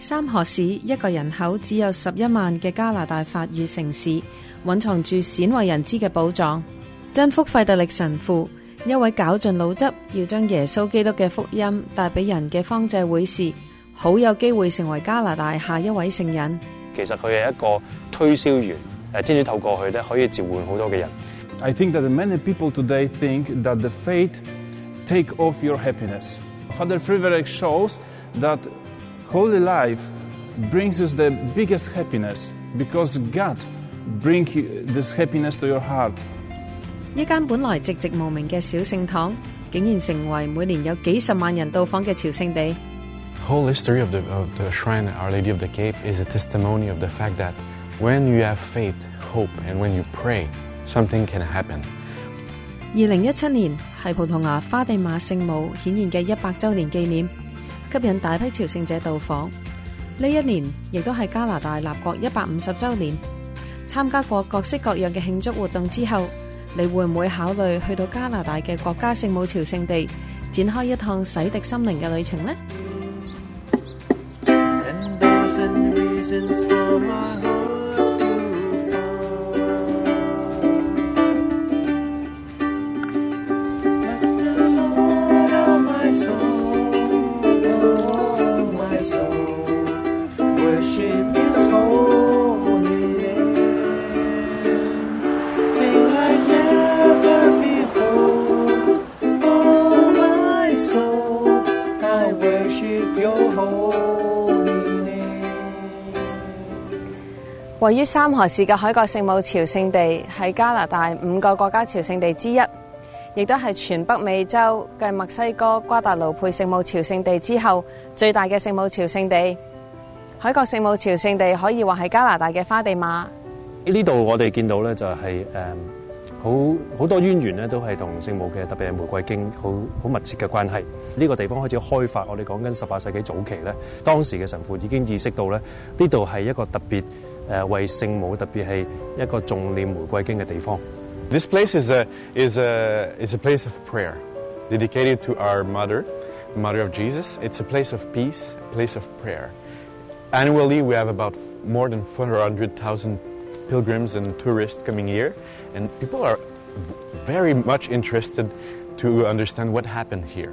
三河市一个人口只有十一万嘅加拿大法语城市，蕴藏住鲜为人知嘅宝藏。真福费特力神父，一位绞尽脑汁要将耶稣基督嘅福音带俾人嘅方济会士，好有机会成为加拿大下一位圣人。其实佢系一个推销员，诶，天主透过佢咧，可以召唤好多嘅人。I think that many people today think that the faith take off your happiness. Father Friverek shows that holy life brings us the biggest happiness because God bring this happiness to your heart. 一間本來寂寂無名嘅小聖堂，竟然成為每年有幾十萬人到訪嘅朝聖地。The whole history of the, of the shrine Our Lady of the Cape is a testimony of the fact that when you have faith, hope, and when you pray, 二零一七年系葡萄牙花地马圣母显现嘅一百周年纪念，吸引大批朝圣者到访。呢一年亦都系加拿大立国一百五十周年。参加过各式各样嘅庆祝活动之后，你会唔会考虑去到加拿大嘅国家圣母朝圣地，展开一趟洗涤心灵嘅旅程呢？位于三河市嘅海角圣母朝圣地系加拿大五个国家朝圣地之一，亦都系全北美洲嘅墨西哥瓜达卢佩圣母朝圣地之后最大嘅圣母朝圣地。海角圣母朝圣地可以话系加拿大嘅花地马。呢度，我哋见到咧就系诶，好好多渊源咧，都系同圣母嘅，特别系玫瑰经好好密切嘅关系。呢个地方开始开发，我哋讲紧十八世纪早期咧，当时嘅神父已经意识到咧呢度系一个特别。This place is a is a is a place of prayer, dedicated to our mother, Mother of Jesus. It's a place of peace, a place of prayer. Annually, we have about more than 400,000 pilgrims and tourists coming here, and people are very much interested to understand what happened here.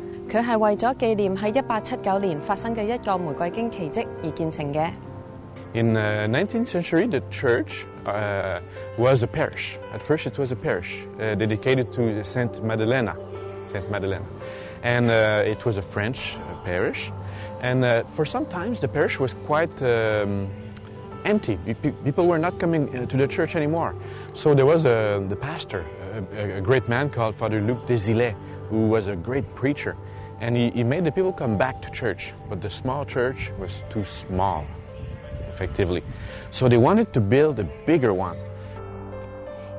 佢係為咗紀念喺一八七九年發生嘅一個玫瑰經奇蹟而建成嘅。In uh, the 19th century, the church uh, was a parish. At first, it was a parish uh, dedicated to Saint Madeleine, Saint Madeleine, and uh, it was a French uh, parish. And uh, for some times, the parish was quite um, empty. People were not coming to the church anymore. So there was a, the pastor, a, a great man called Father Luc Desilets, who was a great preacher.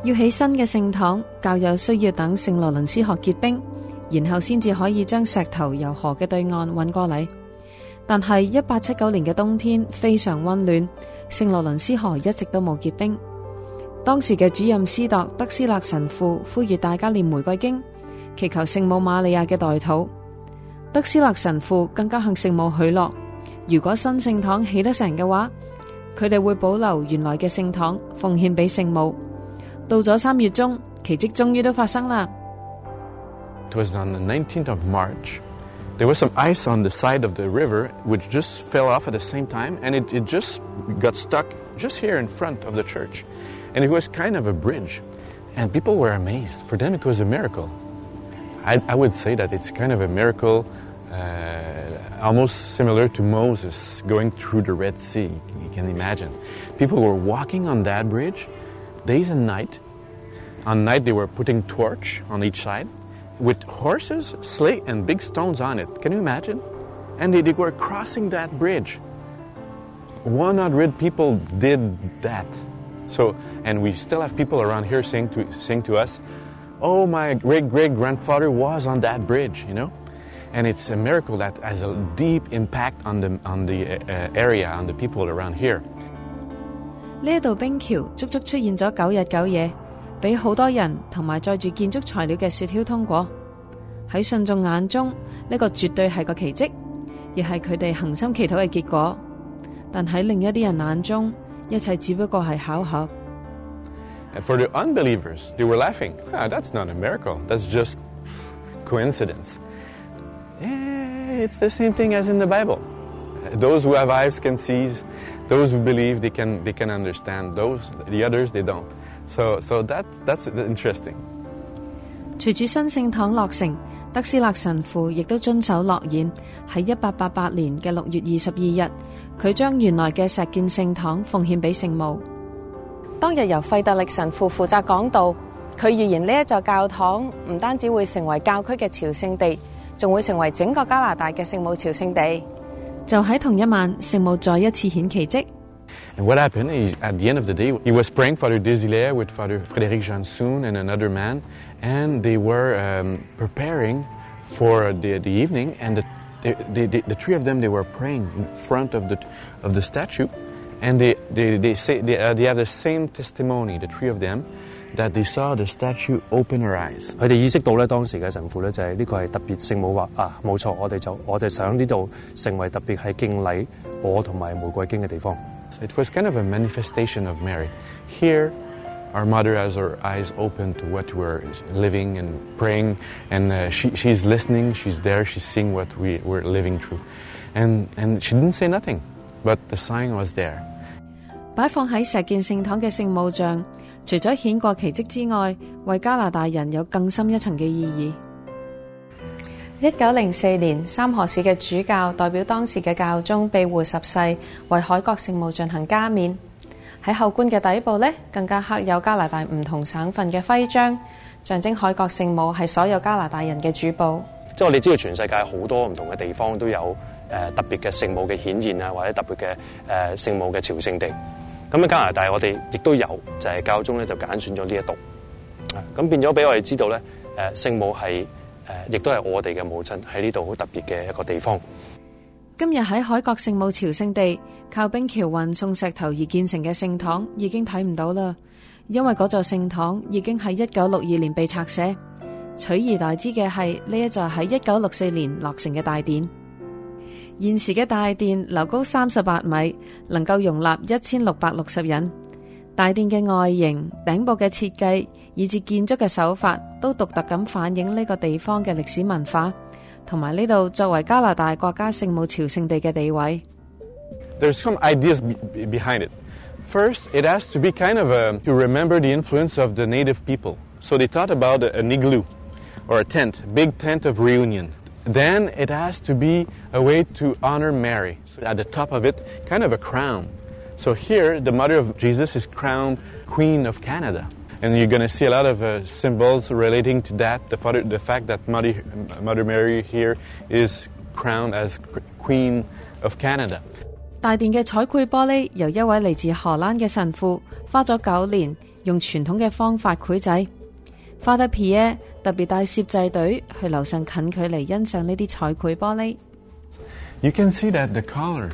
要起新嘅圣堂，教友需要等圣罗伦斯河结冰，然后先至可以将石头由河嘅对岸运过嚟。但系一八七九年嘅冬天非常温暖，圣罗伦斯河一直都冇结冰。当时嘅主任斯铎德斯勒神父呼吁大家念玫瑰经，祈求圣母玛利亚嘅代土。德斯勒神父更加向圣母许诺，如果新圣堂起得成嘅话，佢哋会保留原来嘅圣堂，奉献俾圣母。到咗三月中，奇迹终于都发生啦。It was on the 19th of March. There was some ice on the side of the river, which just fell off at the same time, and it, it just got stuck just here in front of the church. And it was kind of a bridge. And people were amazed. For them, it was a miracle. I, I would say that it's kind of a miracle uh, almost similar to Moses going through the Red Sea. You can imagine. People were walking on that bridge days and night. On night they were putting torch on each side with horses, slate, and big stones on it. Can you imagine? And they, they were crossing that bridge. 100 people did that. So, and we still have people around here saying to, saying to us, "Oh, my great great grandfather was on that bridge," you know. And it's a miracle that has a deep impact on the, on the uh, uh area, on the people around here. 呢度冰橋足足出現咗九日九夜，俾好多人同埋載住建築材料嘅雪橇通過。喺信眾眼中，呢個絕對係個奇蹟，亦係佢哋恒心祈禱嘅結果。但喺另一啲人眼中，一切只不過係巧合。And for the unbelievers, they were laughing. Ah, that's not a miracle. That's just coincidence. It's the same thing as in the Bible. Those who have eyes can see; those who believe, they can they can understand. Those the others, they don't. So, so that that's interesting. 随住新圣堂落成，德斯勒神父亦都遵守诺言，喺一八八八年嘅六月二十二日，佢将原来嘅石建圣堂奉献俾圣母。当日由费德力神父负责讲道，佢预言呢一座教堂唔单止会成为教区嘅朝圣地。仲會成為整個加拿大嘅聖母朝聖地。就喺同一晚，聖母再一次顯奇蹟。And what happened is, at the end of the day, he was praying Father Desilet with Father Frédéric Jansoun and another man, and they were um, preparing for the, the evening, and the, the, the, the three of them, they were praying in front of the, of the statue, and they, they, they, say, they, uh, they have the same testimony, the three of them, that they saw the statue open her It was kind of a manifestation of Mary. Here, our mother has her eyes open to what we're living and praying, and uh, she, she's listening, she's there, she's seeing what we, we're living through. And, and she didn't say nothing, but the sign was there. 擺放喺石建聖堂嘅聖母像。除咗顯過奇蹟之外，為加拿大人有更深一層嘅意義。一九零四年，三河市嘅主教代表當時嘅教宗庇護十世，為海國聖母進行加冕。喺後冠嘅底部咧，更加刻有加拿大唔同省份嘅徽章，象徵海國聖母係所有加拿大人嘅主保。即係我哋知道全世界好多唔同嘅地方都有誒特別嘅聖母嘅顯現啊，或者特別嘅誒聖母嘅朝聖地。咁喺加拿大，我哋亦都有就係教宗咧，就揀選咗呢一度，咁變咗俾我哋知道咧，誒聖母係誒亦都係我哋嘅母親，喺呢度好特別嘅一個地方。今日喺海角圣母朝圣地，靠冰桥运送石头而建成嘅圣堂已经睇唔到啦，因为嗰座圣堂已经喺一九六二年被拆卸。取而代之嘅系呢一座喺一九六四年落成嘅大殿。现时嘅大殿楼高三十八米，能够容纳一千六百六十人。大殿嘅外形、顶部嘅设计以至建筑嘅手法，都独特咁反映呢个地方嘅历史文化，同埋呢度作为加拿大国家圣母朝圣地嘅地位。There's some ideas behind it. First, it has to be kind of to remember the influence of the native people. So they thought about a n igloo or a tent, big tent of reunion. Then it has to be a way to honor Mary. So at the top of it, kind of a crown. So here, the mother of Jesus is crowned Queen of Canada. And you're going to see a lot of uh, symbols relating to that. The, father, the fact that Mother, Mother Mary here is crowned as Queen of Canada. 大殿嘅彩繪玻璃由一位嚟自荷蘭嘅神父花咗九年，用傳統嘅方法繪製。Father Pierre you can see that the color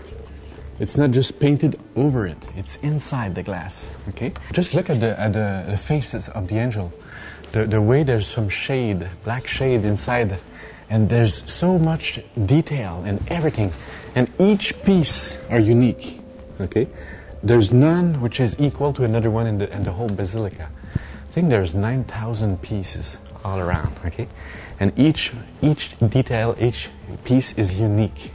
it's not just painted over it it's inside the glass okay just look at the at the, the faces of the angel the, the way there's some shade black shade inside and there's so much detail and everything and each piece are unique okay there's none which is equal to another one in the, in the whole basilica i think there's 9000 pieces all around okay and each each detail each piece is unique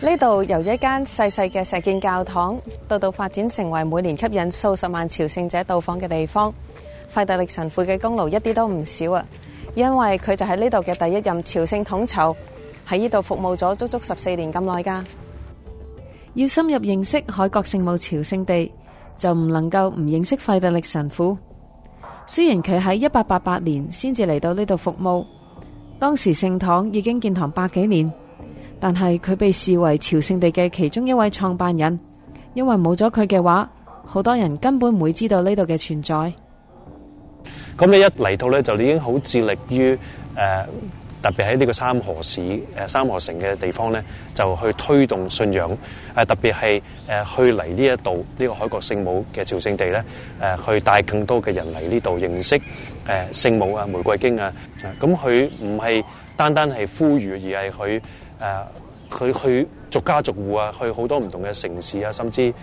呢度由一间细细嘅石建教堂，到到发展成为每年吸引数十万朝圣者到访嘅地方，费特力神父嘅功劳一啲都唔少啊！因为佢就喺呢度嘅第一任朝圣统筹，喺呢度服务咗足足十四年咁耐噶。要深入认识海角圣母朝圣地，就唔能够唔认识费德力神父。虽然佢喺一八八八年先至嚟到呢度服务，当时圣堂已经建堂百几年，但系佢被视为朝圣地嘅其中一位创办人，因为冇咗佢嘅话，好多人根本唔会知道呢度嘅存在。咁你一嚟到咧，就已经好致力于诶。特別喺呢個三河市、誒三河城嘅地方咧，就去推動信仰，誒特別係誒去嚟呢一度呢個海國聖母嘅朝聖地咧，誒去帶更多嘅人嚟呢度認識誒聖母啊、玫瑰經啊。咁佢唔係單單係呼籲，而係佢誒佢去逐家逐户啊，去好多唔同嘅城市啊，甚至誒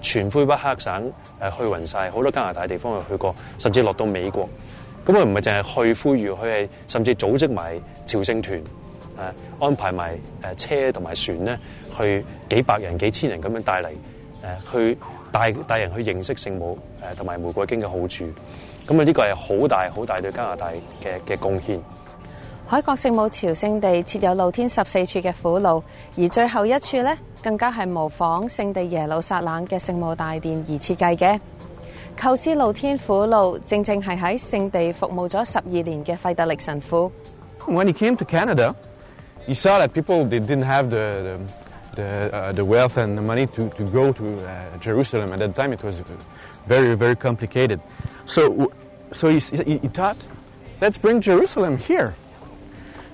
全魁北克省誒去匀晒好多加拿大地方去去過，甚至落到美國。咁佢唔系净系去呼吁，佢系甚至组织埋朝圣团，诶安排埋诶车同埋船咧，去几百人、几千人咁样带嚟，诶去带带人去认识圣母，诶同埋玫瑰经嘅好处。咁啊，呢个系好大好大对加拿大嘅嘅贡献。海角圣母朝圣地设有露天十四处嘅苦路，而最后一处咧，更加系模仿圣地耶路撒冷嘅圣母大殿而设计嘅。When he came to Canada, he saw that people they didn't have the the the, uh, the wealth and the money to to go to uh, Jerusalem. At that time, it was very very complicated. So so he he thought, let's bring Jerusalem here.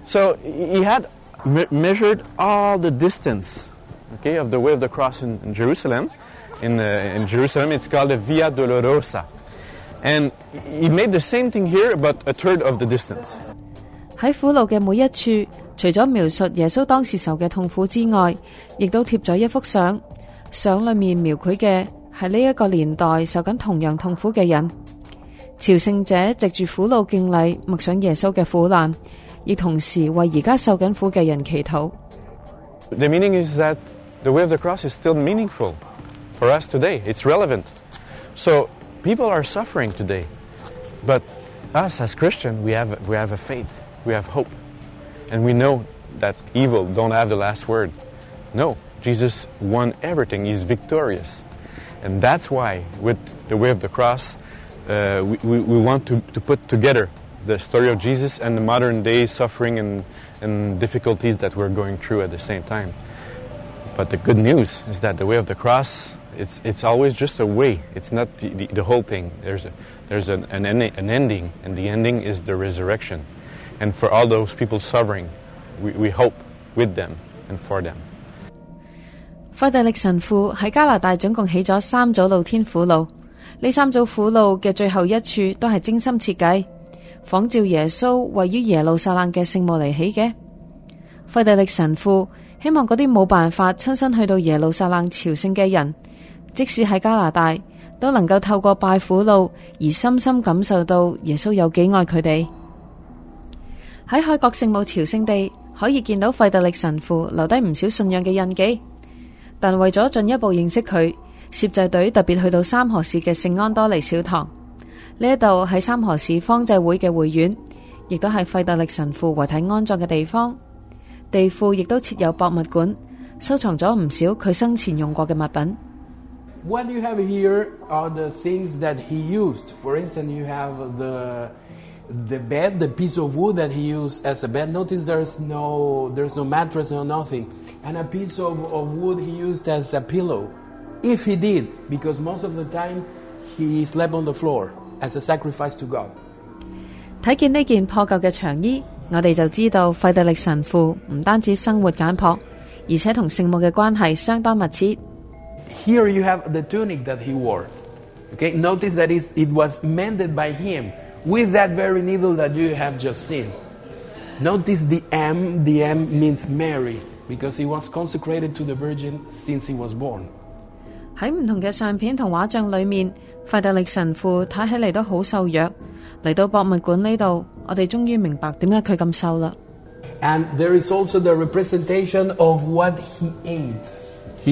So he had me measured all the distance, okay, of the way of the cross in, in Jerusalem in, uh, in Jerusalem. It's called the Via Dolorosa. And he made the same thing here, but a third of the distance. 喺苦路嘅每一處，除咗描述耶穌當時受嘅痛苦之外，亦都貼咗一幅相。相裏面描繪嘅係呢一個年代受緊同樣痛苦嘅人。朝聖者藉住苦路敬禮，默想耶穌嘅苦難，亦同時為而家受緊苦嘅人祈禱。The meaning is that the way of the cross is still meaningful for us today. It's relevant. So people are suffering today, but us as Christian, we have we have a faith, we have hope, and we know that evil don't have the last word. No, Jesus won everything. He's victorious, and that's why with the way of the cross, uh, we, we, we want to, to put together the story of Jesus and the modern day suffering and, and difficulties that we're going through at the same time. But the good news is that the way of the cross It's, it's always just a way. It's not the, the, the whole thing. There's, a, there's an, an, an ending, and the ending is the resurrection. And for all those people suffering, we, we hope with them and for them. 費迪力神父喺加拿大總共起咗三組露天苦路，呢三組苦路嘅最後一處都係精心設計，仿照耶穌位於耶路撒冷嘅聖墓嚟起嘅。費迪力神父希望嗰啲冇辦法親身去到耶路撒冷朝聖嘅人，即使喺加拿大都能够透过拜苦路而深深感受到耶稣有几爱佢哋。喺海角圣母朝圣地可以见到费特力神父留低唔少信仰嘅印记，但为咗进一步认识佢，摄制队特别去到三河市嘅圣安多尼小堂呢一度喺三河市方济会嘅会院，亦都系费特力神父遗体安葬嘅地方。地库亦都设有博物馆，收藏咗唔少佢生前用过嘅物品。what you have here are the things that he used. For instance, you have the the bed, the piece of wood that he used as a bed. Notice there's no there's no mattress, no nothing, and a piece of, of wood he used as a pillow, if he did, because most of the time he slept on the floor as a sacrifice to God. Here you have the tunic that he wore. Okay, notice that it was mended by him with that very needle that you have just seen. Notice the M, the M means Mary, because he was consecrated to the Virgin since he was born. And there is also the representation of what he ate. 博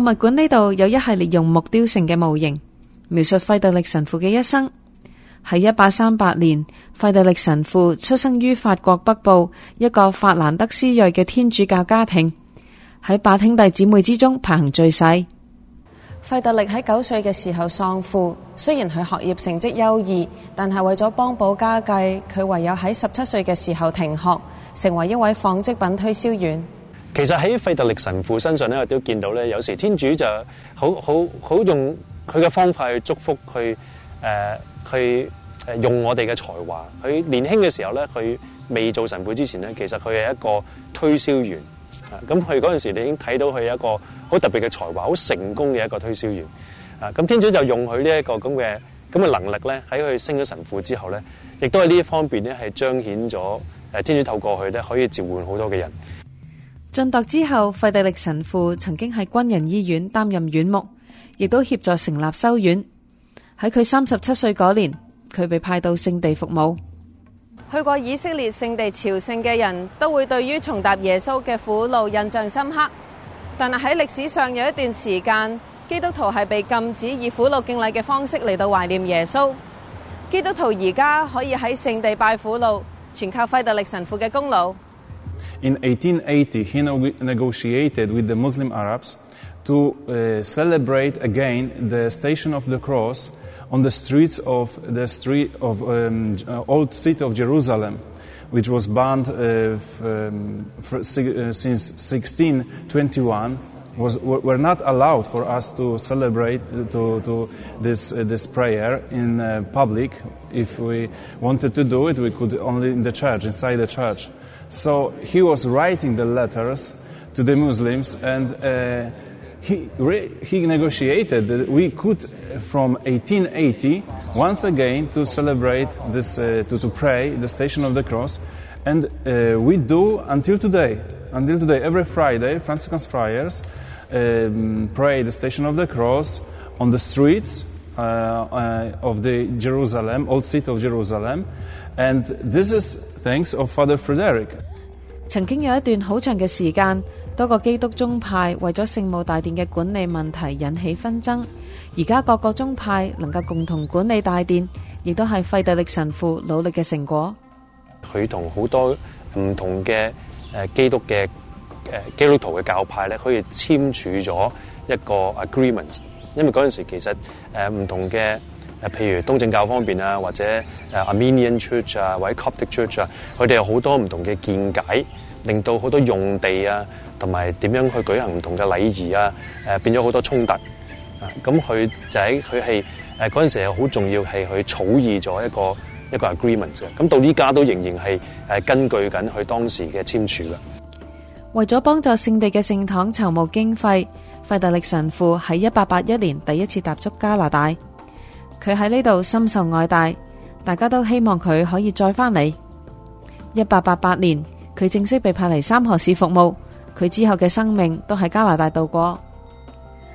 物馆呢度有一系列用木雕成嘅模型，描述费德力神父嘅一生。喺一八三八年，费德力神父出生于法国北部一个法兰德斯裔嘅天主教家庭，喺八兄弟姊妹之中排行最细。费特力喺九岁嘅时候丧父，虽然佢学业成绩优异，但系为咗帮补家计，佢唯有喺十七岁嘅时候停学，成为一位纺织品推销员。其实喺费特力神父身上咧，我都见到咧，有时天主就好好好用佢嘅方法去祝福佢，诶，去诶用我哋嘅才华。佢年轻嘅时候咧，佢未做神父之前咧，其实佢系一个推销员。咁佢嗰阵时，你已经睇到佢一个好特别嘅才华，好成功嘅一个推销员。啊，咁天主就用佢呢一个咁嘅咁嘅能力咧，喺佢升咗神父之后咧，亦都喺呢一方面咧系彰显咗诶，天主透过佢咧可以召唤好多嘅人。晋铎之后，费地力神父曾经喺军人医院担任院牧，亦都协助成立修院。喺佢三十七岁嗰年，佢被派到圣地服务。去过以色列圣地朝圣嘅人都会对于重踏耶稣嘅苦路印象深刻，但系喺历史上有一段时间，基督徒系被禁止以苦路敬礼嘅方式嚟到怀念耶稣。基督徒而家可以喺圣地拜苦路，全靠费特力神父嘅功劳。In 1880, he negotiated with the Muslim Arabs to celebrate again the Station of the Cross. on the streets of the street of um, uh, old city of Jerusalem, which was banned uh, um, uh, since 1621, was, were not allowed for us to celebrate uh, to, to this uh, this prayer in public. If we wanted to do it, we could only in the church, inside the church. So he was writing the letters to the Muslims and he, re, he negotiated that we could, uh, from 1880, once again to celebrate this, uh, to, to pray the Station of the Cross, and uh, we do until today. Until today, every Friday, Franciscan friars um, pray the Station of the Cross on the streets uh, uh of the Jerusalem, old city of Jerusalem, and this is thanks of Father Frederick. 多个基督宗派为咗圣母大殿嘅管理问题引起纷争，而家各个宗派能够共同管理大殿，亦都系费特力神父努力嘅成果。佢同好多唔同嘅诶基督嘅诶基督徒嘅教派咧，可以签署咗一个 agreement。因为嗰阵时其实诶唔同嘅诶，譬如东正教方面啊，或者诶 Amenian Church 啊、p t i Church 啊，佢哋有好多唔同嘅见解。令到好多用地啊，同埋点样去举行唔同嘅礼仪啊，诶变咗好多冲突。咁佢就喺佢系诶嗰阵时又好重要，系佢草拟咗一个一个 agreement 嘅。咁到依家都仍然系诶根据紧佢当时嘅签署嘅。为咗帮助圣地嘅圣堂筹募经费，费特力神父喺一八八一年第一次踏足加拿大。佢喺呢度深受爱戴，大家都希望佢可以再翻嚟。一八八八年。佢正式被派嚟三河市服务，佢之后嘅生命都喺加拿大度过。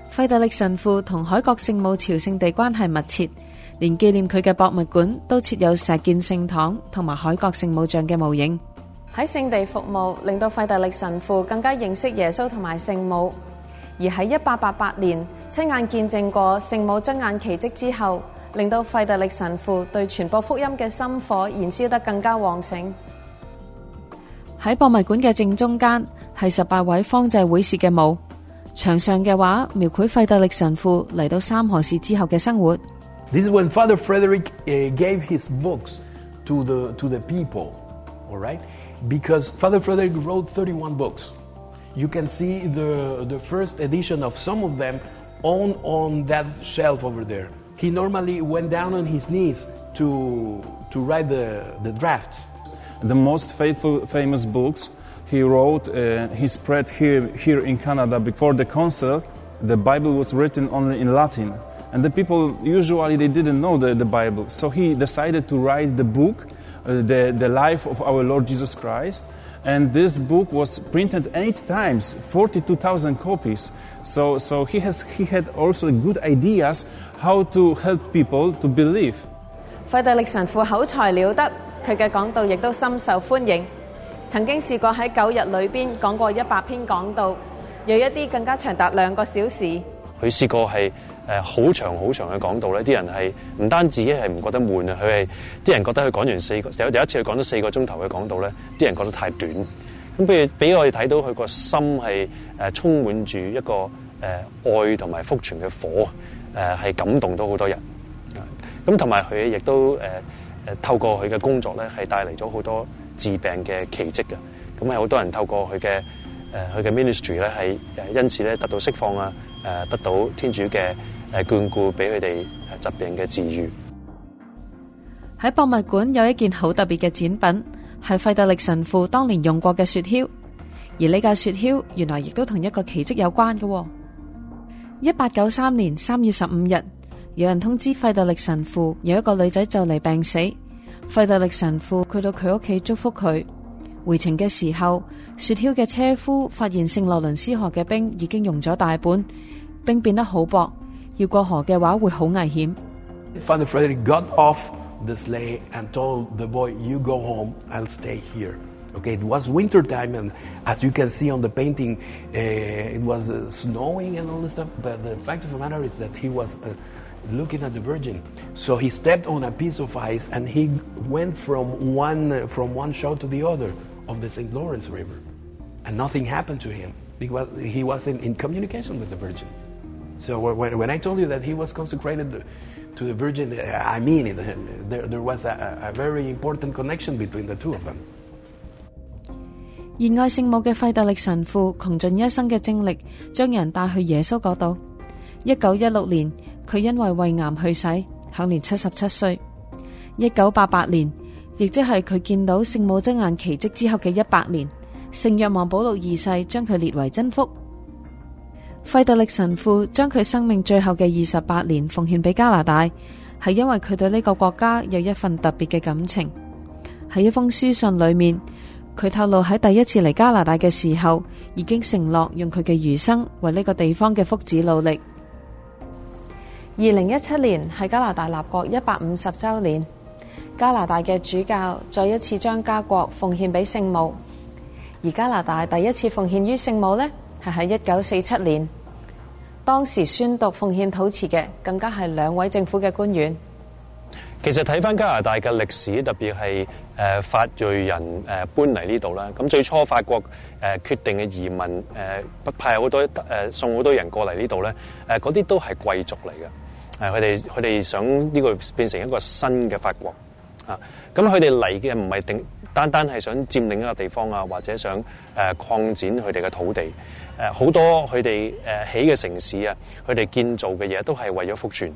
费德力神父同海国圣母朝圣地关系密切，连纪念佢嘅博物馆都设有石建圣堂同埋海国圣母像嘅模型。喺圣地服务，令到费德力神父更加认识耶稣同埋圣母。而喺一八八八年亲眼见证过圣母睁眼奇迹之后，令到费德力神父对传播福音嘅心火燃烧得更加旺盛。This is when Father Frederick uh, gave his books to the to the people, all right? Because Father Frederick wrote 31 books. You can see the the first edition of some of them on on that shelf over there. He normally went down on his knees to to write the the drafts. The most faithful, famous books he wrote, uh, he spread here, here in Canada before the Council. The Bible was written only in Latin, and the people usually they didn't know the, the Bible. So he decided to write the book, uh, the, the life of our Lord Jesus Christ, and this book was printed eight times 42000 copies so, so he, has, he had also good ideas how to help people to believe 費迪力神父口才了得佢嘅講道亦都深受歡迎，曾經試過喺九日裏邊講過一百篇講道，有一啲更加長達兩個小時。佢試過係誒好長好長嘅講道咧，啲人係唔單自己係唔覺得悶啊，佢係啲人覺得佢講完四個，有第一次佢講咗四個鐘頭嘅講道咧，啲人覺得太短。咁譬如俾我哋睇到佢個心係誒充滿住一個誒愛同埋復存嘅火，誒係感動到好多人。咁同埋佢亦都誒。诶，透过佢嘅工作咧，系带嚟咗好多治病嘅奇迹嘅，咁系好多人透过佢嘅诶，佢嘅 ministry 咧，系诶，因此咧得到释放啊，诶，得到天主嘅诶眷顾，俾佢哋疾病嘅治愈。喺博物馆有一件好特别嘅展品，系费德力神父当年用过嘅雪橇，而呢架雪橇原来亦都同一个奇迹有关嘅。一八九三年三月十五日。有人通知费德力神父有一个女仔就嚟病死。费德力神父佢到佢屋企祝福佢。回程嘅时候，雪橇嘅车夫发现圣洛伦斯河嘅冰已经融咗大半，冰变得好薄，要过河嘅话会好危险。Father Frederick got off the sleigh and told the boy, "You go home and stay here." Okay, it was winter time and as you can see on the painting, it was snowing and all this stuff. But the fact of the matter is that he was looking at the Virgin. So he stepped on a piece of ice and he went from one, from one shore to the other of the St. Lawrence River. And nothing happened to him because he wasn't in communication with the Virgin. So when, when I told you that he was consecrated to the Virgin, I mean it. There, there was a, a very important connection between the two of them. 佢因为胃癌去世，享年七十七岁。一九八八年，亦即系佢见到圣母真眼奇迹之后嘅一百年，圣约望保禄二世将佢列为真福。费德力神父将佢生命最后嘅二十八年奉献俾加拿大，系因为佢对呢个国家有一份特别嘅感情。喺一封书信里面，佢透露喺第一次嚟加拿大嘅时候，已经承诺用佢嘅余生为呢个地方嘅福祉努力。二零一七年系加拿大立国一百五十周年，加拿大嘅主教再一次将家国奉献俾圣母，而加拿大第一次奉献于圣母咧，系喺一九四七年。当时宣读奉献土词嘅，更加系两位政府嘅官员。其实睇翻加拿大嘅历史，特别系诶法裔人诶搬嚟呢度啦。咁最初法国诶决定嘅移民诶派好多诶送好多人过嚟呢度咧，诶嗰啲都系贵族嚟嘅。係佢哋，佢哋想呢個變成一個新嘅法國啊。咁佢哋嚟嘅唔係定單單係想佔領一個地方啊，或者想誒擴展佢哋嘅土地誒。好多佢哋誒起嘅城市啊，佢哋建造嘅嘢都係為咗復傳。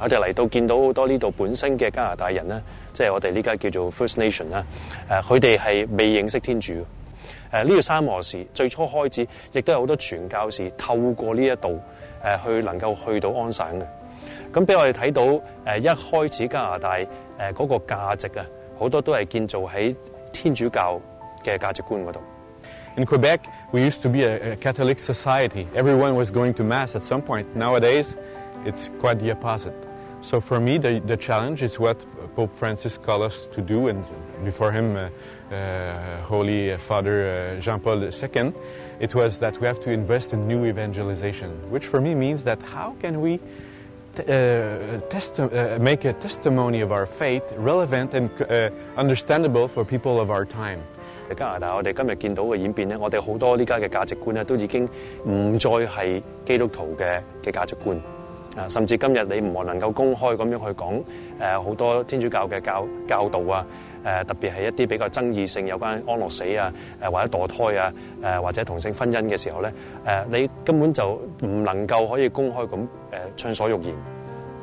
我哋嚟到見到好多呢度本身嘅加拿大人咧，即係我哋呢家叫做 First Nation 啦。誒，佢哋係未認識天主誒。呢個三河市最初開始，亦都有好多傳教士透過呢一度誒去能夠去到安省嘅。咁俾我哋睇到誒一開始加拿大誒嗰個價值啊，好多都係建造喺天主教嘅價值觀嗰度。In Quebec, we used to be a, a Catholic society. Everyone was going to mass at some point. Nowadays, it's quite the opposite. So for me, the, the challenge is what Pope Francis called us to do, and before him, uh, uh, Holy Father uh, Jean Paul II, it was that we have to invest in new evangelization, which for me means that how can we uh, make a testimony of our faith relevant and eh, understandable for people of our time. 喺加拿大，我哋今日見到嘅演變咧，我哋好多呢家嘅價值觀咧，都已經唔再係基督徒嘅嘅價值觀。啊，甚至今日你唔能夠公開咁樣去講誒好多天主教嘅教教導啊，誒特別係一啲比較爭議性有關安樂死啊、誒或者墮胎啊、誒或者同性婚姻嘅時候咧，誒你根本就唔能夠可以公開咁誒暢所欲言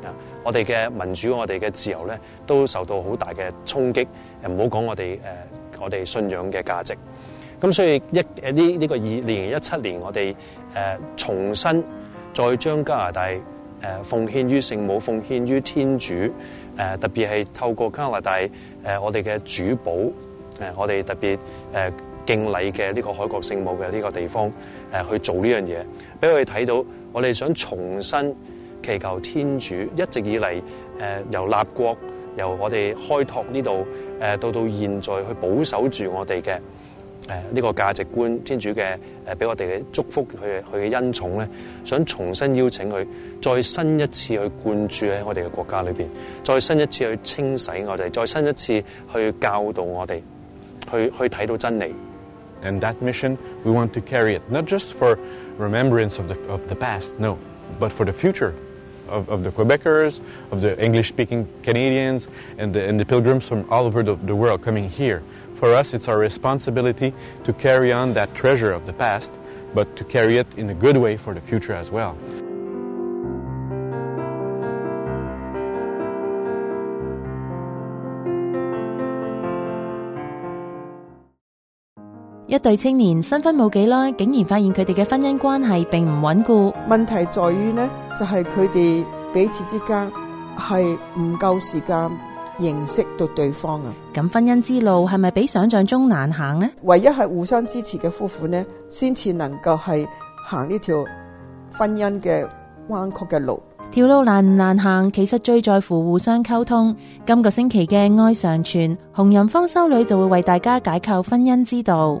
啊！我哋嘅民主、我哋嘅自由咧，都受到好大嘅衝擊。誒唔好講我哋誒我哋信仰嘅價值。咁所以一誒呢呢個二年一七年，我哋誒重新再將加拿大誒奉獻於聖母，奉獻於天主。誒特別係透過加拿大誒我哋嘅主保誒我哋特別誒敬禮嘅呢個海國聖母嘅呢個地方誒去做呢樣嘢，俾我哋睇到我哋想重新祈求天主一直以嚟誒由立國由我哋開拓呢度誒到到現在去保守住我哋嘅。誒呢個價值觀，天主嘅誒俾我哋嘅祝福，佢佢嘅恩寵咧，想重新邀請佢再新一次去灌注喺我哋嘅國家裏邊，再新一次去清洗我哋，再新一次去教導我哋，去去睇到真理。And that mission we want to carry it not just for remembrance of the of the past, no, but for the future of of the Quebecers, of the English-speaking Canadians, and and the pilgrims from all over the world coming here. for us it's our responsibility to carry on that treasure of the past but to carry it in a good way for the future as well 一对青年新婚冇几耐竟然发现佢哋嘅婚姻关系并唔稳固问题在于呢就系佢哋彼此之间系唔够时间认识到对方啊，咁婚姻之路系咪比想象中难行呢？唯一系互相支持嘅夫妇呢，先至能够系行呢条婚姻嘅弯曲嘅路。条路难唔难行，其实最在乎互相沟通。今个星期嘅爱上传，红人方修女就会为大家解构婚姻之道。